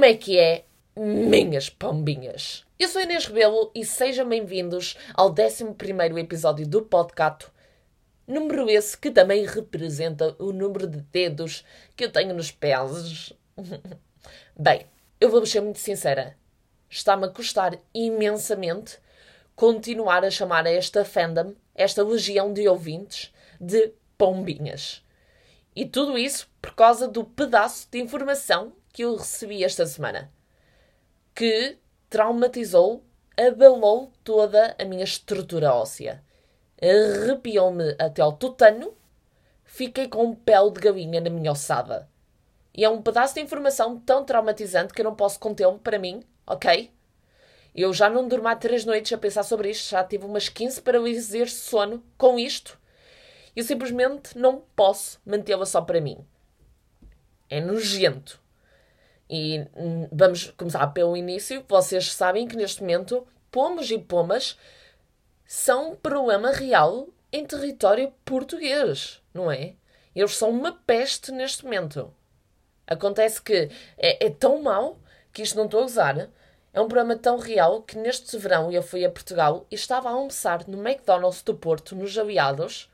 Como é que é, minhas pombinhas? Eu sou Inês Rebelo e sejam bem-vindos ao 11 episódio do podcast. Número esse que também representa o número de dedos que eu tenho nos pés. Bem, eu vou ser muito sincera. Está-me a custar imensamente continuar a chamar esta fandom, esta legião de ouvintes, de pombinhas. E tudo isso por causa do pedaço de informação que eu recebi esta semana, que traumatizou, abalou toda a minha estrutura óssea. Arrepiou-me até ao tutano, fiquei com um pele de galinha na minha ossada. E é um pedaço de informação tão traumatizante que eu não posso contê-lo para mim, ok? Eu já não durmo há três noites a pensar sobre isto, já tive umas 15 paralisias de sono com isto. Eu simplesmente não posso mantê-la só para mim. É nojento. E hum, vamos começar pelo início. Vocês sabem que neste momento pomos e pomas são um problema real em território português, não é? Eles são uma peste neste momento. Acontece que é, é tão mau que isto não estou a usar. É um problema tão real que neste verão eu fui a Portugal e estava a almoçar no McDonald's do Porto, nos Aliados,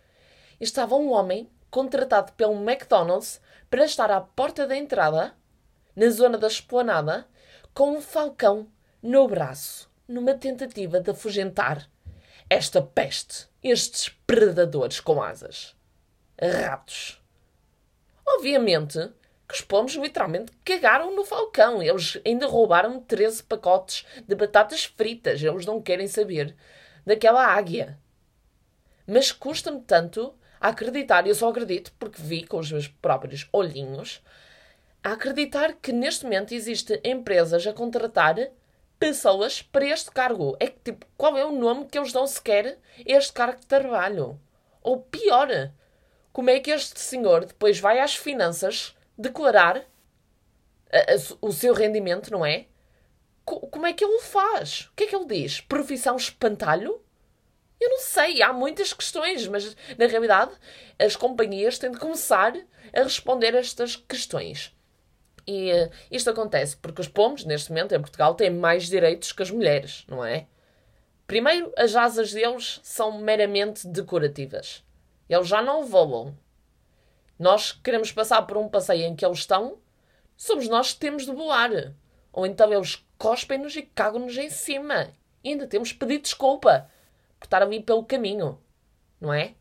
e estava um homem contratado pelo McDonald's para estar à porta da entrada na zona da esplanada, com um falcão no braço, numa tentativa de afugentar esta peste, estes predadores com asas. Ratos. Obviamente que os pomos literalmente cagaram no falcão. Eles ainda roubaram 13 pacotes de batatas fritas. Eles não querem saber daquela águia. Mas custa-me tanto a acreditar, eu só acredito porque vi com os meus próprios olhinhos, a acreditar que neste momento existe empresas a contratar pessoas para este cargo. É que, tipo, qual é o nome que eles dão sequer a este cargo de trabalho? Ou pior, como é que este senhor depois vai às finanças declarar a, a, o seu rendimento, não é? Co como é que ele faz? O que é que ele diz? Profissão espantalho? Eu não sei, há muitas questões, mas na realidade as companhias têm de começar a responder a estas questões. E uh, isto acontece porque os pomos, neste momento, em Portugal, têm mais direitos que as mulheres, não é? Primeiro, as asas deles são meramente decorativas. Eles já não voam. Nós queremos passar por um passeio em que eles estão, somos nós que temos de voar. Ou então eles cospem-nos e cagam-nos em cima. E ainda temos de pedir desculpa por estar ali pelo caminho, não é?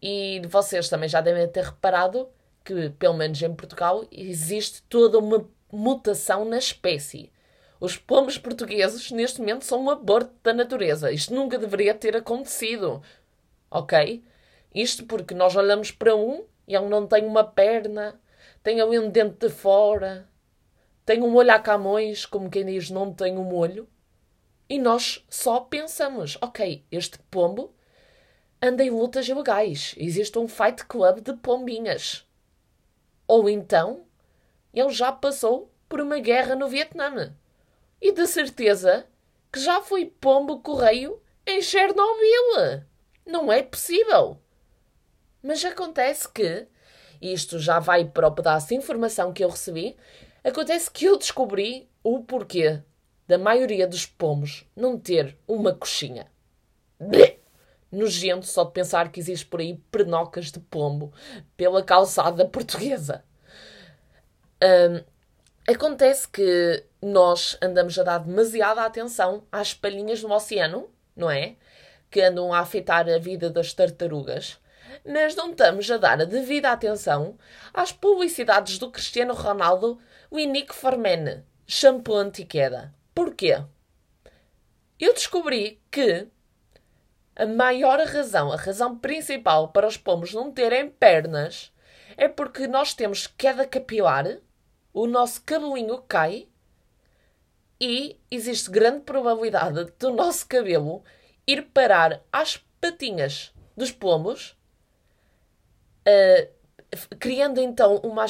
E vocês também já devem ter reparado que, pelo menos em Portugal, existe toda uma mutação na espécie. Os pombos portugueses, neste momento, são um aborto da natureza. Isto nunca deveria ter acontecido. Ok? Isto porque nós olhamos para um e ele não tem uma perna, tem ali um dente de fora, tem um olho a Camões, como quem diz, não tem um olho. E nós só pensamos, ok, este pombo anda em lutas ilegais. Existe um fight club de pombinhas. Ou então, ele já passou por uma guerra no Vietnã. E de certeza que já foi pombo correio em Chernobyl. Não é possível. Mas acontece que, isto já vai para o pedaço de informação que eu recebi, acontece que eu descobri o porquê da maioria dos pomos não ter uma coxinha. Bleh! Nojento só de pensar que existe por aí pernocas de pombo pela calçada portuguesa. Um, acontece que nós andamos a dar demasiada atenção às palhinhas no oceano, não é? Que andam a afetar a vida das tartarugas, mas não estamos a dar a devida atenção às publicidades do Cristiano Ronaldo Winnick Formen, shampoo anti-queda. Porquê? Eu descobri que a maior razão, a razão principal para os pomos não terem pernas é porque nós temos queda capilar, o nosso cabelinho cai e existe grande probabilidade do nosso cabelo ir parar às patinhas dos pomos, uh, criando então uma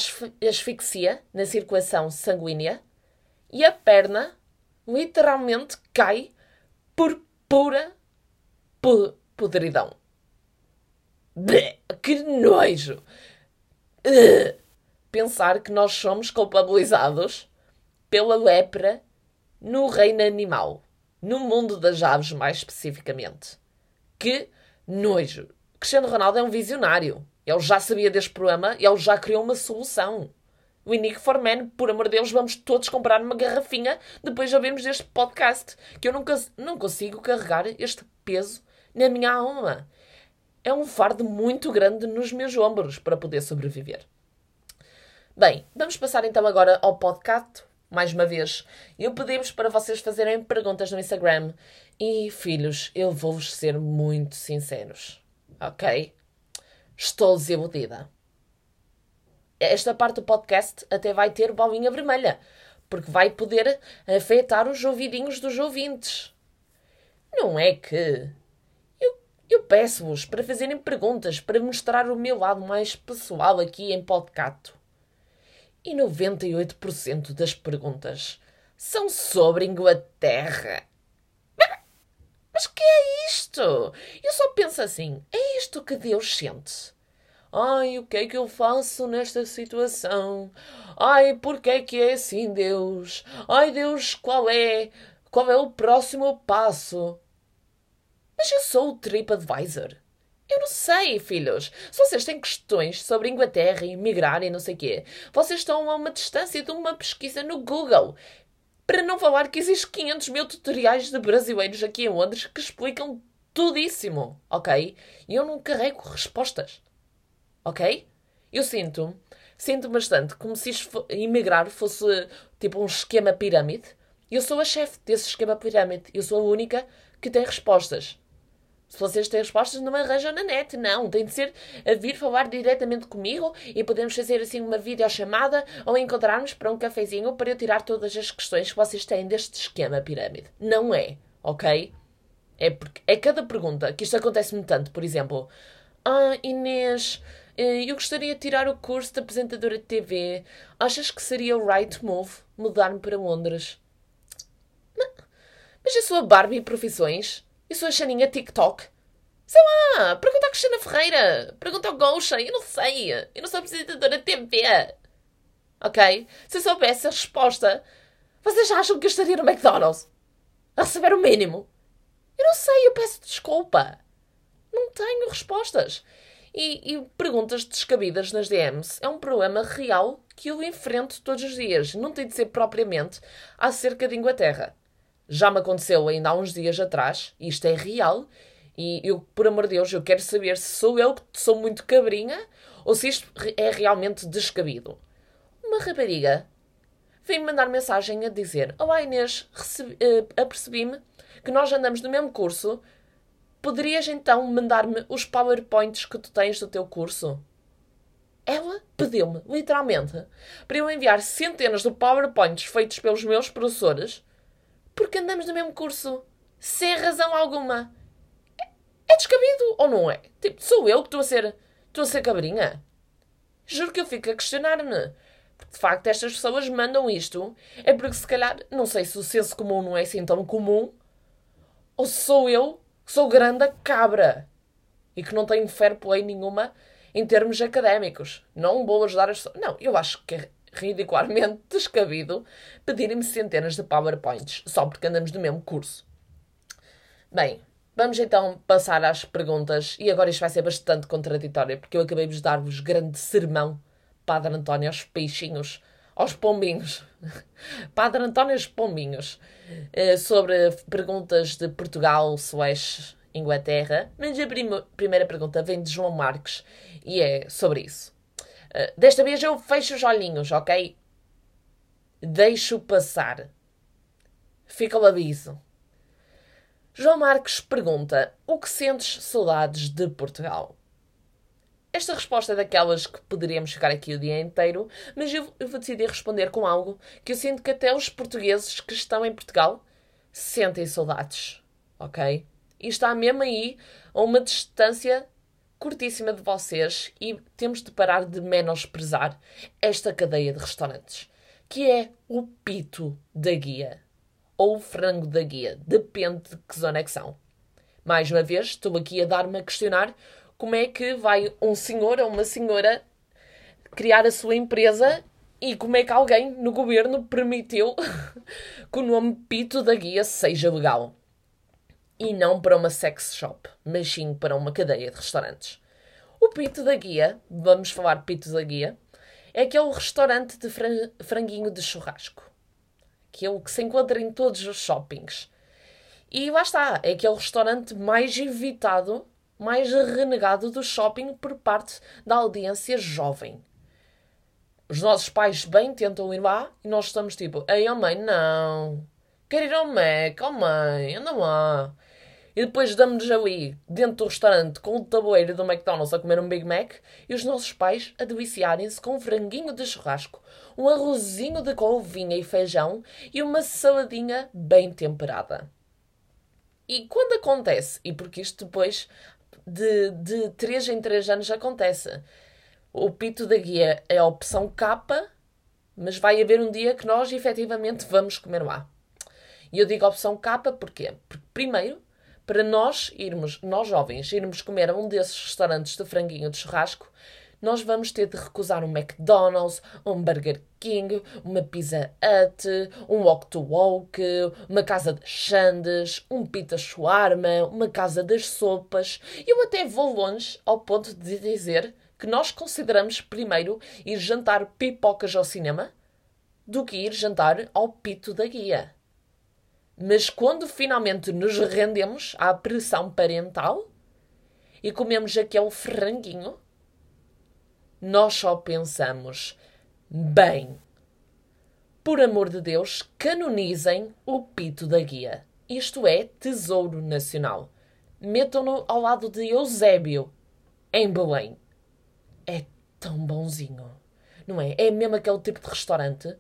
asfixia na circulação sanguínea e a perna literalmente cai por pura podridão. Bleh, que nojo! Pensar que nós somos culpabilizados pela lepra no reino animal, no mundo das aves mais especificamente. Que nojo! Cristiano Ronaldo é um visionário. Ele já sabia deste problema e ele já criou uma solução. O Inique for Man, por amor de Deus, vamos todos comprar uma garrafinha depois de ouvirmos este podcast. Que eu nunca, não consigo carregar este peso na minha alma. É um fardo muito grande nos meus ombros para poder sobreviver. Bem, vamos passar então agora ao podcast. Mais uma vez, eu pedimos para vocês fazerem perguntas no Instagram. E, filhos, eu vou-vos ser muito sinceros ok? Estou desiludida. Esta parte do podcast até vai ter bolinha vermelha, porque vai poder afetar os ouvidinhos dos ouvintes. Não é que. Eu, peço-vos para fazerem perguntas, para mostrar o meu lado mais pessoal aqui em podcast. E 98% das perguntas são sobre Inglaterra. Mas que é isto? Eu só penso assim: é isto que Deus sente? Ai, o que é que eu faço nesta situação? Ai, porquê é que é assim, Deus? Ai, Deus, qual é? Qual é o próximo passo? Mas eu sou o TripAdvisor. Eu não sei, filhos. Se vocês têm questões sobre Inglaterra e migrar e não sei o quê, vocês estão a uma distância de uma pesquisa no Google. Para não falar que existem 500 mil tutoriais de brasileiros aqui em Londres que explicam tudíssimo, ok? E eu não carrego respostas, ok? Eu sinto, sinto bastante como se emigrar fosse tipo um esquema pirâmide. Eu sou a chefe desse esquema pirâmide. Eu sou a única que tem respostas. Se vocês têm respostas, não arranjam na net. Não, tem de ser a vir falar diretamente comigo e podemos fazer assim uma videochamada ou encontrarmos para um cafezinho para eu tirar todas as questões que vocês têm deste esquema pirâmide. Não é, ok? É porque é cada pergunta que isto acontece-me tanto. Por exemplo, ah, Inês, eh, eu gostaria de tirar o curso de apresentadora de TV. Achas que seria o right move mudar-me para Londres? Mas a Barbie Profissões sou a Xaninha TikTok. Sei lá, pergunta à Cristina Ferreira. Pergunta ao Gosha. Eu não sei. Eu não sou apresentadora de TV. Ok? Se eu soubesse a resposta, vocês acham que eu estaria no McDonald's? A receber o mínimo? Eu não sei, eu peço desculpa. Não tenho respostas. E, e, perguntas descabidas nas DMs é um problema real que eu enfrento todos os dias. Não tem de ser propriamente acerca de Inglaterra. Já me aconteceu ainda há uns dias atrás, e isto é real, e eu, por amor de Deus, eu quero saber se sou eu que sou muito cabrinha ou se isto é realmente descabido. Uma rapariga veio-me mandar mensagem a dizer: Olá Inês, uh, apercebi-me que nós andamos no mesmo curso. Poderias então mandar-me os PowerPoints que tu tens do teu curso? Ela pediu-me, literalmente, para eu enviar centenas de PowerPoints feitos pelos meus professores porque andamos no mesmo curso. Sem razão alguma. É, descabido ou não é? Tipo, sou eu que estou a ser. Estou a ser cabrinha? Juro que eu fico a questionar-me. De facto estas pessoas mandam isto. É porque se calhar. Não sei se o senso comum não é assim tão comum. Ou se sou eu que sou grande cabra. E que não tenho fair play nenhuma em termos académicos. Não vou ajudar as pessoas. Não, eu acho que é ridicularmente descabido pedirem-me centenas de PowerPoints só porque andamos no mesmo curso. Bem, vamos então passar às perguntas e agora isto vai ser bastante contraditório porque eu acabei de dar-vos grande sermão, Padre António, aos peixinhos, aos pombinhos, Padre António aos pombinhos, eh, sobre perguntas de Portugal, Suécia, Inglaterra, mas a primeira pergunta vem de João Marques e é sobre isso. Uh, desta vez eu fecho os olhinhos, ok? Deixo passar. Fica o aviso. João Marques pergunta: O que sentes saudades de Portugal? Esta resposta é daquelas que poderíamos ficar aqui o dia inteiro, mas eu, eu vou decidir responder com algo que eu sinto que até os portugueses que estão em Portugal sentem saudades, ok? E está mesmo aí a uma distância curtíssima de vocês e temos de parar de menosprezar esta cadeia de restaurantes, que é o pito da guia ou o frango da guia, depende de que zona é que são. Mais uma vez, estou aqui a dar-me a questionar como é que vai um senhor ou uma senhora criar a sua empresa E como é que alguém no governo permitiu que o nome Pito da Guia seja legal? E não para uma sex shop, mas sim para uma cadeia de restaurantes. O Pito da Guia, vamos falar Pito da Guia, é aquele restaurante de franguinho de churrasco. Aquele que se encontra em todos os shoppings. E lá está, é aquele restaurante mais evitado, mais renegado do shopping por parte da audiência jovem. Os nossos pais bem tentam ir lá e nós estamos tipo, ei, oh mãe, não. Quero ir ao Mac, oh mãe, anda lá. E depois damos-nos ali, dentro do restaurante, com o tabuleiro do McDonald's a comer um Big Mac e os nossos pais a deliciarem-se com um franguinho de churrasco, um arrozinho de couvinha e feijão e uma saladinha bem temperada. E quando acontece, e porque isto depois de, de 3 em 3 anos acontece, o pito da guia é a opção K, mas vai haver um dia que nós efetivamente vamos comer lá. E eu digo opção K porquê? Porque, primeiro, para nós irmos, nós jovens, irmos comer a um desses restaurantes de franguinho de churrasco, nós vamos ter de recusar um McDonald's, um Burger King, uma Pizza Hut, um Walk to Walk, uma Casa das Xandes, um Pita Shawarma, uma Casa das Sopas. Eu até vou longe ao ponto de dizer que nós consideramos primeiro ir jantar pipocas ao cinema do que ir jantar ao pito da guia. Mas quando finalmente nos rendemos à pressão parental e comemos aquele franguinho, nós só pensamos: bem, por amor de Deus, canonizem o pito da guia. Isto é tesouro nacional. Metam-no ao lado de Eusébio, em Belém é tão bonzinho. Não é? É mesmo aquele tipo de restaurante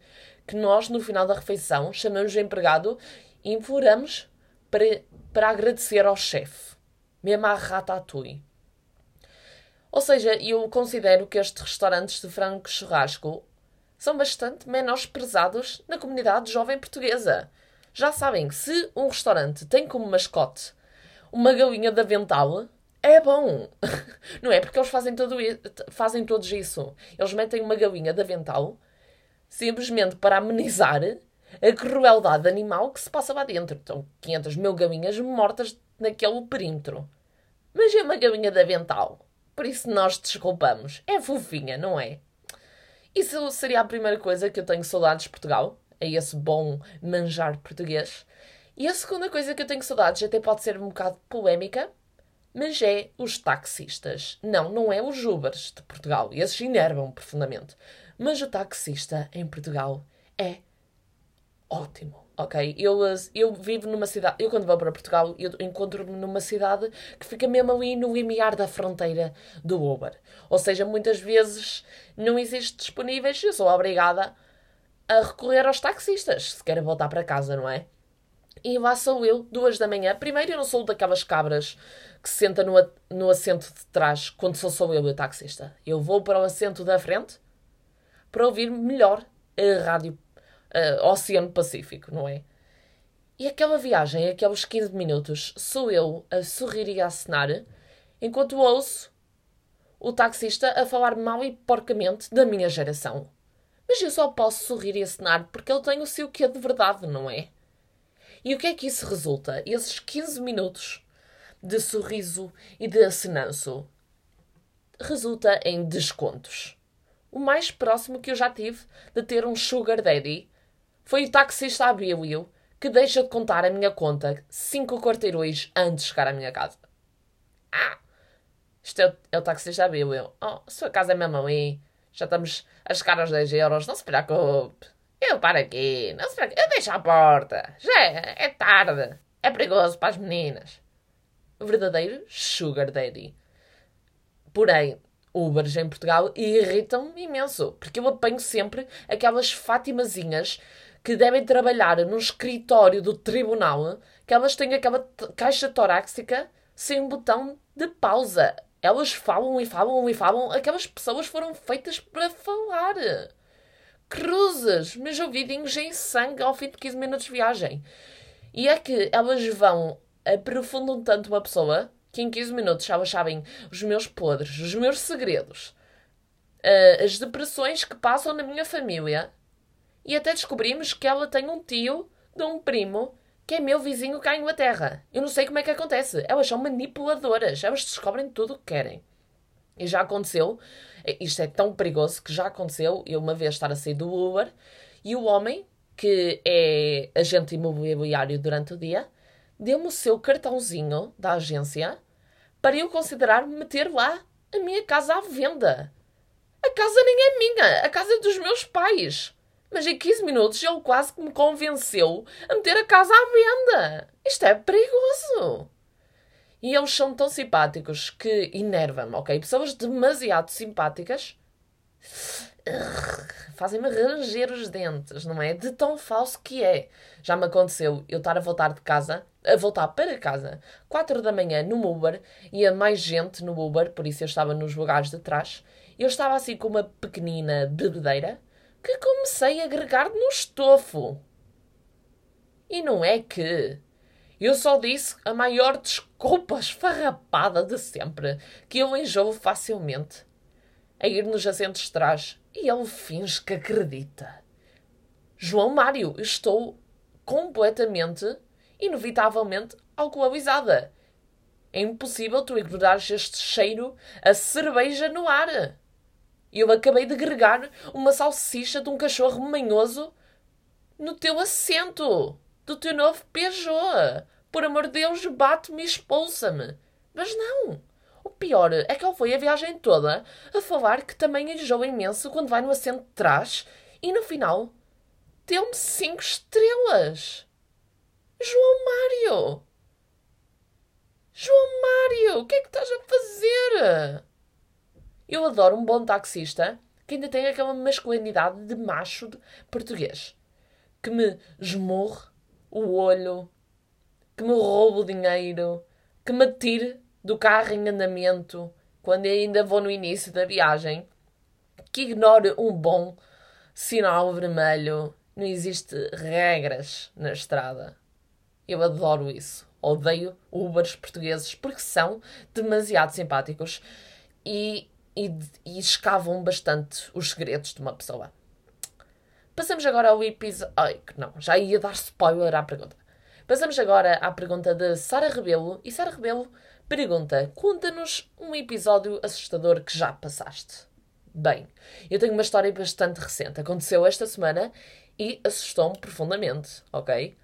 que nós, no final da refeição, chamamos o empregado imploramos para, para agradecer ao chefe. Mesmo à ratatouille. Ou seja, eu considero que estes restaurantes de frango churrasco são bastante menosprezados na comunidade jovem portuguesa. Já sabem que se um restaurante tem como mascote uma galinha de avental, é bom. Não é? Porque eles fazem, todo, fazem todos isso. Eles metem uma galinha de avental simplesmente para amenizar a crueldade animal que se passa lá dentro. Estão 500 mil galinhas mortas naquele perímetro. Mas é uma galinha de avental. Por isso nós desculpamos. É fofinha, não é? Isso seria a primeira coisa que eu tenho saudades de Portugal. É esse bom manjar português. E a segunda coisa que eu tenho saudades, até pode ser um bocado polémica, mas é os taxistas. Não, não é os Ubers de Portugal. Esses enervam profundamente. Mas o taxista em Portugal é ótimo, ok? Eu, eu vivo numa cidade... Eu, quando vou para Portugal, eu encontro-me numa cidade que fica mesmo ali no limiar da fronteira do Uber. Ou seja, muitas vezes não existe disponíveis. Eu sou obrigada a recorrer aos taxistas se quero voltar para casa, não é? E lá sou eu, duas da manhã. Primeiro, eu não sou daquelas cabras que se senta no, no assento de trás quando sou só eu e o taxista. Eu vou para o assento da frente para ouvir melhor a rádio uh, Oceano Pacífico, não é? E aquela viagem, aqueles 15 minutos, sou eu a sorrir e a acenar, enquanto ouço o taxista a falar mal e porcamente da minha geração. Mas eu só posso sorrir e acenar porque ele tem o seu quê de verdade, não é? E o que é que isso resulta? Esses 15 minutos de sorriso e de acenanço resulta em descontos. O mais próximo que eu já tive de ter um sugar daddy foi o taxista Abílio que deixa de contar a minha conta cinco quarteirões antes de chegar à minha casa. Ah! Isto é o, é o taxista Abílio. Oh, a sua casa é mesmo ali. Já estamos a chegar aos 10 euros. Não se preocupe. Eu paro aqui. Não se preocupe. Eu deixo a porta. Já é, é tarde. É perigoso para as meninas verdadeiro sugar daddy. Porém, Ubers em Portugal irritam-me imenso, porque eu apanho sempre aquelas Fatimazinhas que devem trabalhar num escritório do tribunal, que elas têm aquela caixa torácica sem um botão de pausa. Elas falam e falam e falam. Aquelas pessoas foram feitas para falar. Cruzes, meus ouvidinhos em sangue ao fim de 15 minutos de viagem. E é que elas vão aprofundam tanto uma pessoa que em 15 minutos já sabem os meus podres, os meus segredos. uh, as depressões que passam na minha família. E até descobrimos que ela tem um tio de um primo que é meu vizinho cá em Inglaterra. Eu não sei como é que acontece. Elas são manipuladoras. Elas descobrem tudo o que querem. E já aconteceu, isto é tão perigoso que já aconteceu eu uma vez estar a sair do Uber e o homem, que é agente imobiliário durante o dia, deu-me o seu cartãozinho da agência para eu considerar meter lá a minha casa à venda. A casa nem é minha, a casa é dos meus pais. Mas em 15 minutos ele quase que me convenceu a meter a casa à venda. Isto é perigoso. E eles são tão simpáticos que enervam-me, ok? Pessoas demasiado simpáticas fazem-me ranger os dentes, não é? De tão falso que é. Já me aconteceu eu estar a voltar de casa, a voltar para casa, 4 da manhã no Uber, e a mais gente no Uber, por isso eu estava nos lugares de trás. Eu estava assim com uma pequenina bebedeira que comecei a agregar no estofo. E não é que eu só disse a maior desculpa esfarrapada de sempre, que eu enjoo facilmente. A ir nos assentos de trás e ele finge que acredita. João Mário, estou completamente, inevitavelmente, alcoolizada. É impossível tu ignorares este cheiro a cerveja no ar. Eu acabei de gregar uma salsicha de um cachorro manhoso no teu assento do teu novo Peugeot. Por amor de Deus, bate-me e expulsa-me. Mas não. O pior é que ele foi a viagem toda a falar que também enjoa imenso quando vai no assento de trás e no final deu-me cinco estrelas. João Mário! João Mário, o que é que estás a fazer? Eu adoro um bom taxista que ainda tem aquela masculinidade de macho de português que me esmurre o olho, que me roube o dinheiro, que me tire do carro em andamento quando ainda vou no início da viagem, que ignore um bom sinal vermelho. Não existe regras na estrada. Eu adoro isso. Odeio Ubers portugueses porque são demasiado simpáticos e, e, e escavam bastante os segredos de uma pessoa. Passamos agora ao episódio. Ai, não, já ia dar spoiler à pergunta. Passamos agora à pergunta de Sara Rebelo. E Sara Rebelo pergunta: Conta-nos um episódio assustador que já passaste. Bem, eu tenho uma história bastante recente. Aconteceu esta semana e assustou-me profundamente, ok?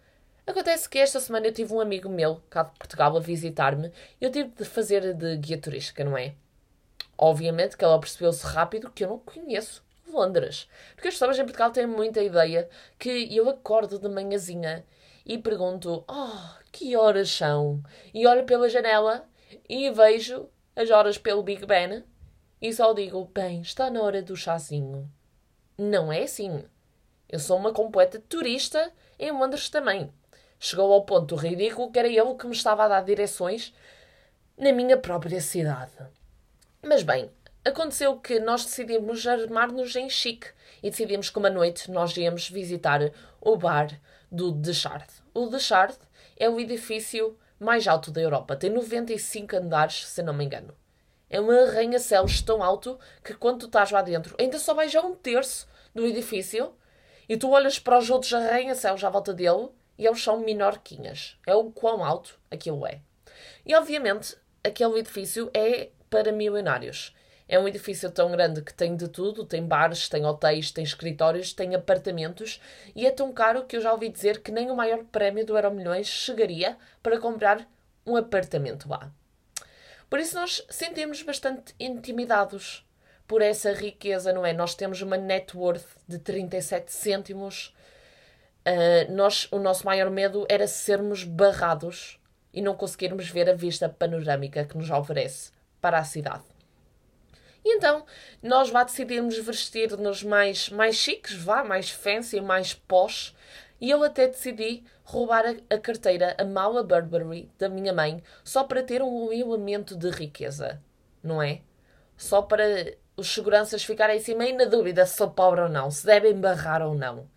Acontece que esta semana eu tive um amigo meu cá de Portugal a visitar-me e eu tive de fazer de guia turística, não é? Obviamente que ela percebeu-se rápido que eu não conheço Londres. Porque as pessoas em Portugal têm muita ideia que eu acordo de manhãzinha e pergunto: Oh, que horas são? E olho pela janela e vejo as horas pelo Big Ben e só digo: Bem, está na hora do chazinho. Não é assim. Eu sou uma completa turista em Londres também. Chegou ao ponto ridículo que era ele que me estava a dar direções na minha própria cidade. Mas bem, aconteceu que nós decidimos armar-nos em chique e decidimos que uma noite nós íamos visitar o bar do Deschard. O Deschard é o edifício mais alto da Europa. Tem 95 andares, se não me engano. É um arranha-céus tão alto que quando tu estás lá dentro ainda só vais a um terço do edifício e tu olhas para os outros arranha-céus à volta dele e eles são minorquinhas. É o quão alto aquilo é. E obviamente aquele edifício é para milionários. É um edifício tão grande que tem de tudo: tem bares, tem hotéis, tem escritórios, tem apartamentos e é tão caro que eu já ouvi dizer que nem o maior prémio do Euro Milhões chegaria para comprar um apartamento lá. Por isso nós sentimos bastante intimidados por essa riqueza, não é? Nós temos uma net worth de 37 cêntimos. Uh, nós, o nosso maior medo era sermos barrados e não conseguirmos ver a vista panorâmica que nos oferece para a cidade. E então, nós vá decidirmos vestir-nos mais, mais chiques, vá, mais fancy, mais posh. E eu até decidi roubar a, a carteira, a mala Burberry da minha mãe, só para ter um elemento de riqueza, não é? Só para os seguranças ficarem assim meio na dúvida se sou pobre ou não, se devem barrar ou não.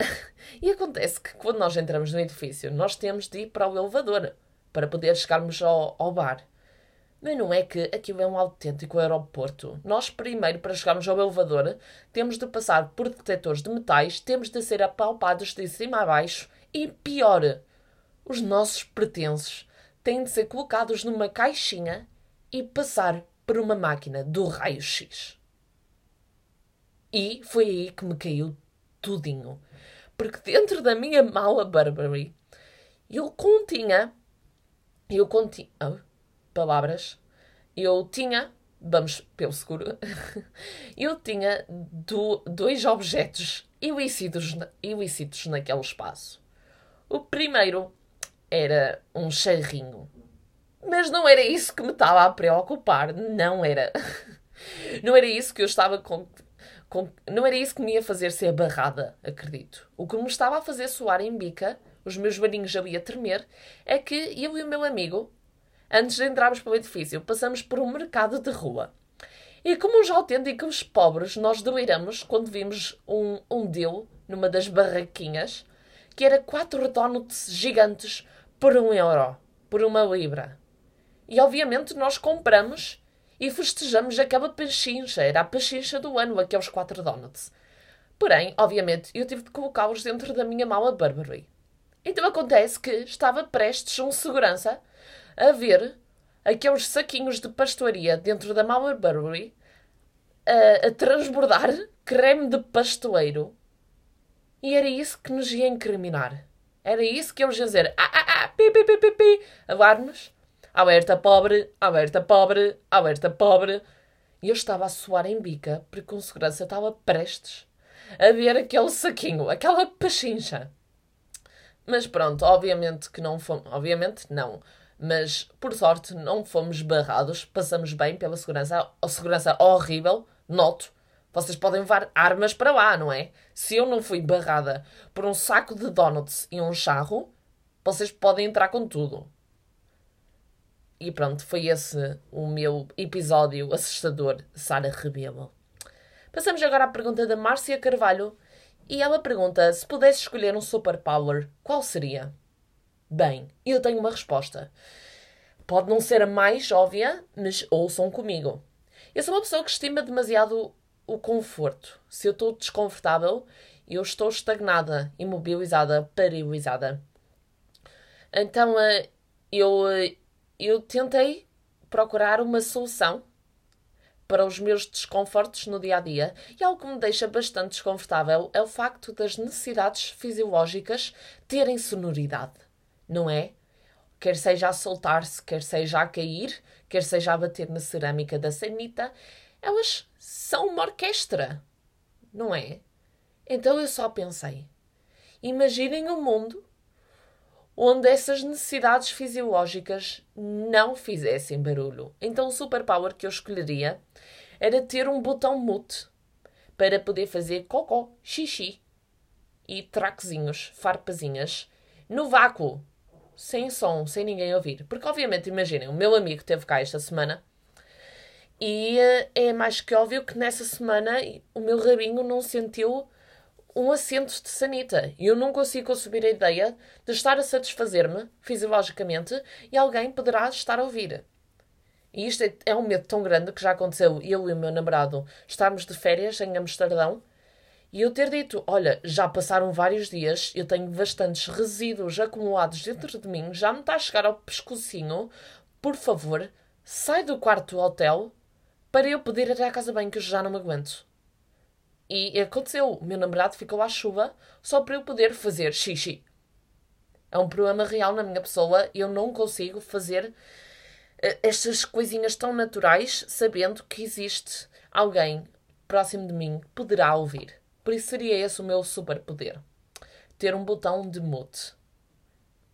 e acontece que quando nós entramos no edifício, nós temos de ir para o elevador para poder chegarmos ao, ao bar. Mas não é que aquilo é um autêntico aeroporto. Nós, primeiro, para chegarmos ao elevador, temos de passar por detectores de metais, temos de ser apalpados de cima a baixo e, pior, os nossos pertences têm de ser colocados numa caixinha e passar por uma máquina do raio-x. E foi aí que me caiu tudinho. Porque dentro da minha mala Burberry eu continha. Eu continha. Oh, palavras. Eu tinha. Vamos pelo seguro. eu tinha do, dois objetos ilícitos, ilícitos naquele espaço. O primeiro era um charrinho. Mas não era isso que me estava a preocupar. Não era. Não era isso que eu estava com, com, Não era isso que me ia fazer ser barrada, acredito. O que me estava a fazer soar em bica, os meus maninhos ali a tremer, é que eu e o meu amigo, antes de entrarmos para o edifício, passamos por um mercado de rua. E como uns autênticos pobres, nós deliramos quando vimos um, um deal numa das barraquinhas que era quatro donuts gigantes por um euro, por uma libra. E obviamente nós compramos e festejamos aquela pachincha. Era a pachincha do ano, aqueles quatro donuts. Porém, obviamente, eu tive de colocá-los dentro da minha mala Burberry. Então acontece que estava prestes um segurança a ver aqueles saquinhos de pastoaria dentro da mala Burberry a, a transbordar creme de pastoeiro e era isso que nos ia incriminar. Era isso que eles iam dizer. Ah, ah, ah, pi, pi, pi, pi, pi. Alarmes. Alerta pobre, alerta pobre, alerta pobre. E eu estava a suar em bica porque com segurança estava prestes a ver aquele saquinho, aquela pachincha. Mas pronto, obviamente que não fomos. Obviamente não. Mas por sorte não fomos barrados. Passamos bem pela segurança. A segurança horrível, noto vocês podem levar armas para lá, não é? Se eu não fui barrada por um saco de donuts e um charro, vocês podem entrar com tudo. E pronto, foi esse o meu episódio assustador, Sara Rebelo. Passamos agora à pergunta da Márcia Carvalho. E ela pergunta: se pudesse escolher um superpower, qual seria? Bem, eu tenho uma resposta. Pode não ser a mais óbvia, mas ouçam comigo. Eu sou uma pessoa que estima demasiado o conforto. Se eu estou desconfortável, eu estou estagnada, imobilizada, paralisada. Então eh, eu, eh, eu tentei procurar uma solução para os meus desconfortos no dia a dia e algo que me deixa bastante desconfortável é o facto das necessidades fisiológicas terem sonoridade, não é? Quer seja a soltar-se, quer seja a cair, quer seja a bater na cerâmica da sanita, elas são uma orquestra, não é? Então eu só pensei: imaginem um mundo onde essas necessidades fisiológicas não fizessem barulho. Então o superpower que eu escolheria era ter um botão mute para poder fazer cocó, xixi e traquezinhos, farpazinhas no vácuo, sem som, sem ninguém ouvir. Porque obviamente, imaginem, o meu amigo teve cá esta semana e uh, é mais que óbvio que nessa semana o meu rabinho não sentiu um assento de sanita. E eu não consigo conceber a ideia de estar a satisfazer-me fisiologicamente e alguém poderá estar a ouvir. E isto é, é um medo tão grande que já aconteceu eu e o meu namorado estarmos de férias em Amsterdão e eu ter dito: Olha, já passaram vários dias, eu tenho bastantes resíduos acumulados dentro de mim, já me está a chegar ao pescocinho, por favor, sai do quarto do hotel para eu poder ir à casa bem, que eu já não me aguento. E aconteceu. O meu namorado ficou à chuva só para eu poder fazer xixi. É um problema real na minha pessoa. Eu não consigo fazer uh, estas coisinhas tão naturais sabendo que existe alguém próximo de mim que poderá ouvir. Por isso seria esse o meu superpoder. Ter um botão de mute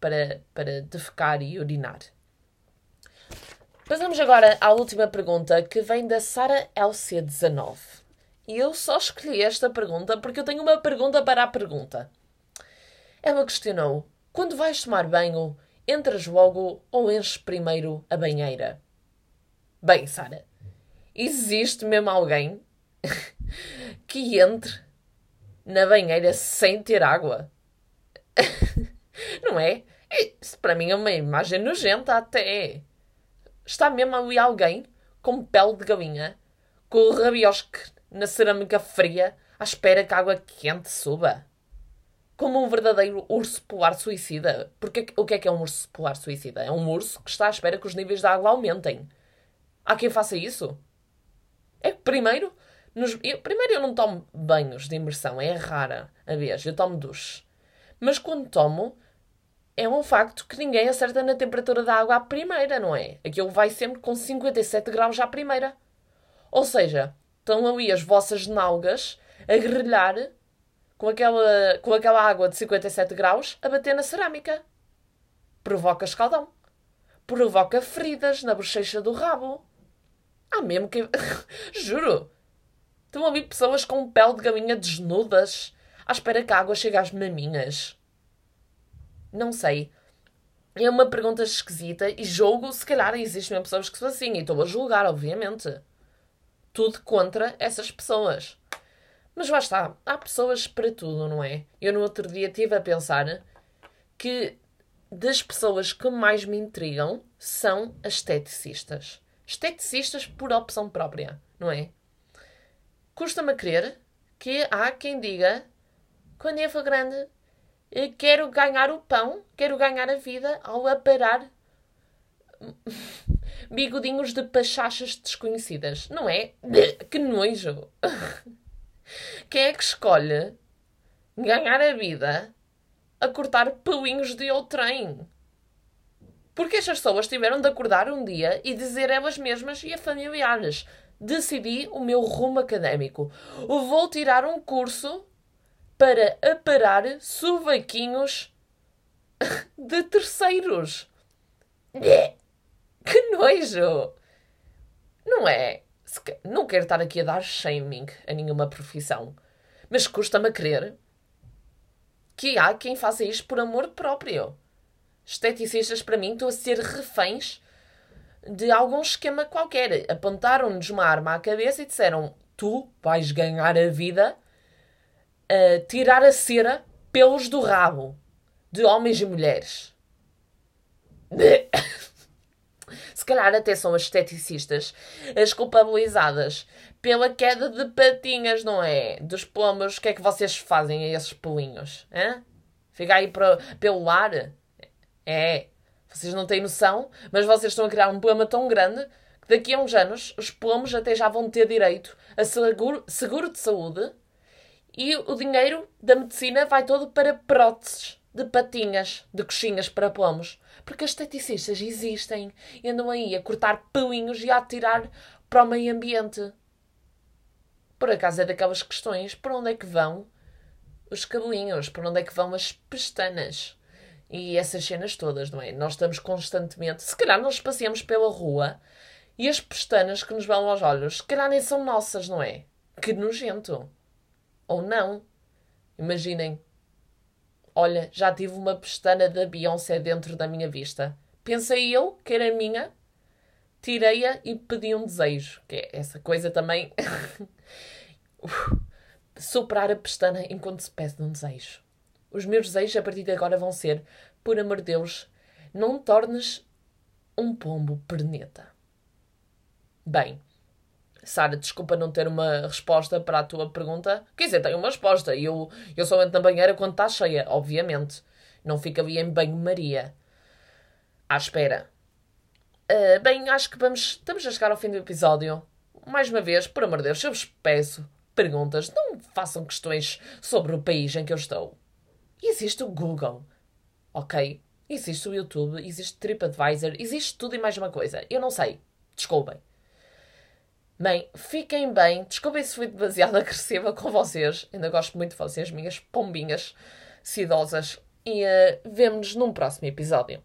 para, para defecar e urinar. Passamos agora à última pergunta que vem da Sara LC19. E eu só escolhi esta pergunta porque eu tenho uma pergunta para a pergunta. Ela questionou: quando vais tomar banho, entras logo ou enches primeiro a banheira? Bem, Sara, existe mesmo alguém que entre na banheira sem ter água? Não é? Isso para mim é uma imagem nojenta até. Está mesmo ali alguém com pele de galinha, com o rabiosque na cerâmica fria, à espera que a água quente suba? Como um verdadeiro urso polar suicida. Porque o que é que é um urso polar suicida? É um urso que está à espera que os níveis de água aumentem. Há quem faça isso? É que primeiro, nos, eu, primeiro eu não tomo banhos de imersão, é rara a vez, eu tomo duche. Mas quando tomo, é um facto que ninguém acerta na temperatura da água à primeira, não é? Aquilo vai sempre com 57 graus à primeira. Ou seja, estão ali as vossas nalgas a grelhar com aquela, com aquela água de 57 graus a bater na cerâmica. Provoca escaldão. Provoca feridas na bochecha do rabo. Há mesmo que. Juro! Estão ali pessoas com pele de galinha desnudas à espera que a água chegue às maminhas. Não sei. É uma pergunta esquisita e julgo, se calhar existem pessoas que são assim e estou a julgar, obviamente. Tudo contra essas pessoas. Mas lá está, há pessoas para tudo, não é? Eu no outro dia estive a pensar que das pessoas que mais me intrigam são as esteticistas. Esteticistas por opção própria, não é? Custa-me a crer que há quem diga quando eu for grande quero ganhar o pão, quero ganhar a vida ao aparar bigodinhos de pachachas desconhecidas. Não é? Que nojo! Quem é que escolhe ganhar a vida a cortar pelinhos de outrem? Porque estas pessoas tiveram de acordar um dia e dizer elas mesmas e a familiares: decidi o meu rumo académico. Vou tirar um curso para aparar sovaquinhos de terceiros. Que nojo! Não é? Não quero estar aqui a dar shaming a nenhuma profissão, mas custa-me a crer que há quem faça isto por amor próprio. Esteticistas, para mim, estão a ser reféns de algum esquema qualquer. Apontaram-nos uma arma à cabeça e disseram: Tu vais ganhar a vida a tirar a cera pelos do rabo de homens e mulheres. Se calhar até são as esteticistas as culpabilizadas pela queda de patinhas, não é? Dos pombos. O que é que vocês fazem a esses polinhos? Hã? Fica aí para, pelo ar? É. Vocês não têm noção, mas vocês estão a criar um problema tão grande que daqui a uns anos os pombos até já vão ter direito a seguro, seguro de saúde e o dinheiro da medicina vai todo para próteses de patinhas, de coxinhas para pomos. Porque as esteticistas existem e andam aí a cortar pelinhos e a atirar para o meio ambiente. Por acaso é daquelas questões: por onde é que vão os cabelinhos? Por onde é que vão as pestanas? E essas cenas todas, não é? Nós estamos constantemente. Se calhar nós passeamos pela rua e as pestanas que nos vão aos olhos, se calhar nem são nossas, não é? Que nojento. Ou não. Imaginem. Olha, já tive uma pestana da Beyoncé dentro da minha vista. Pensei eu que era minha, tirei-a e pedi um desejo. Que é essa coisa também. Superar a pestana enquanto se pede um desejo. Os meus desejos a partir de agora vão ser: por amor de Deus, não tornes um pombo perneta. Bem, Sara, desculpa não ter uma resposta para a tua pergunta. Quer dizer, tenho uma resposta. Eu, eu só entro na banheira quando está cheia, obviamente. Não fica ali em banho-maria. À espera. Uh, bem, acho que vamos, estamos a chegar ao fim do episódio. Mais uma vez, por amor de Deus, eu vos peço perguntas. Não façam questões sobre o país em que eu estou. Existe o Google, ok? Existe o YouTube, existe TripAdvisor, existe tudo e mais uma coisa. Eu não sei. Desculpem. Bem, fiquem bem. Desculpem se fui demasiado agressiva com vocês. Ainda gosto muito de vocês, minhas pombinhas sidosas. E uh, vemo-nos num próximo episódio.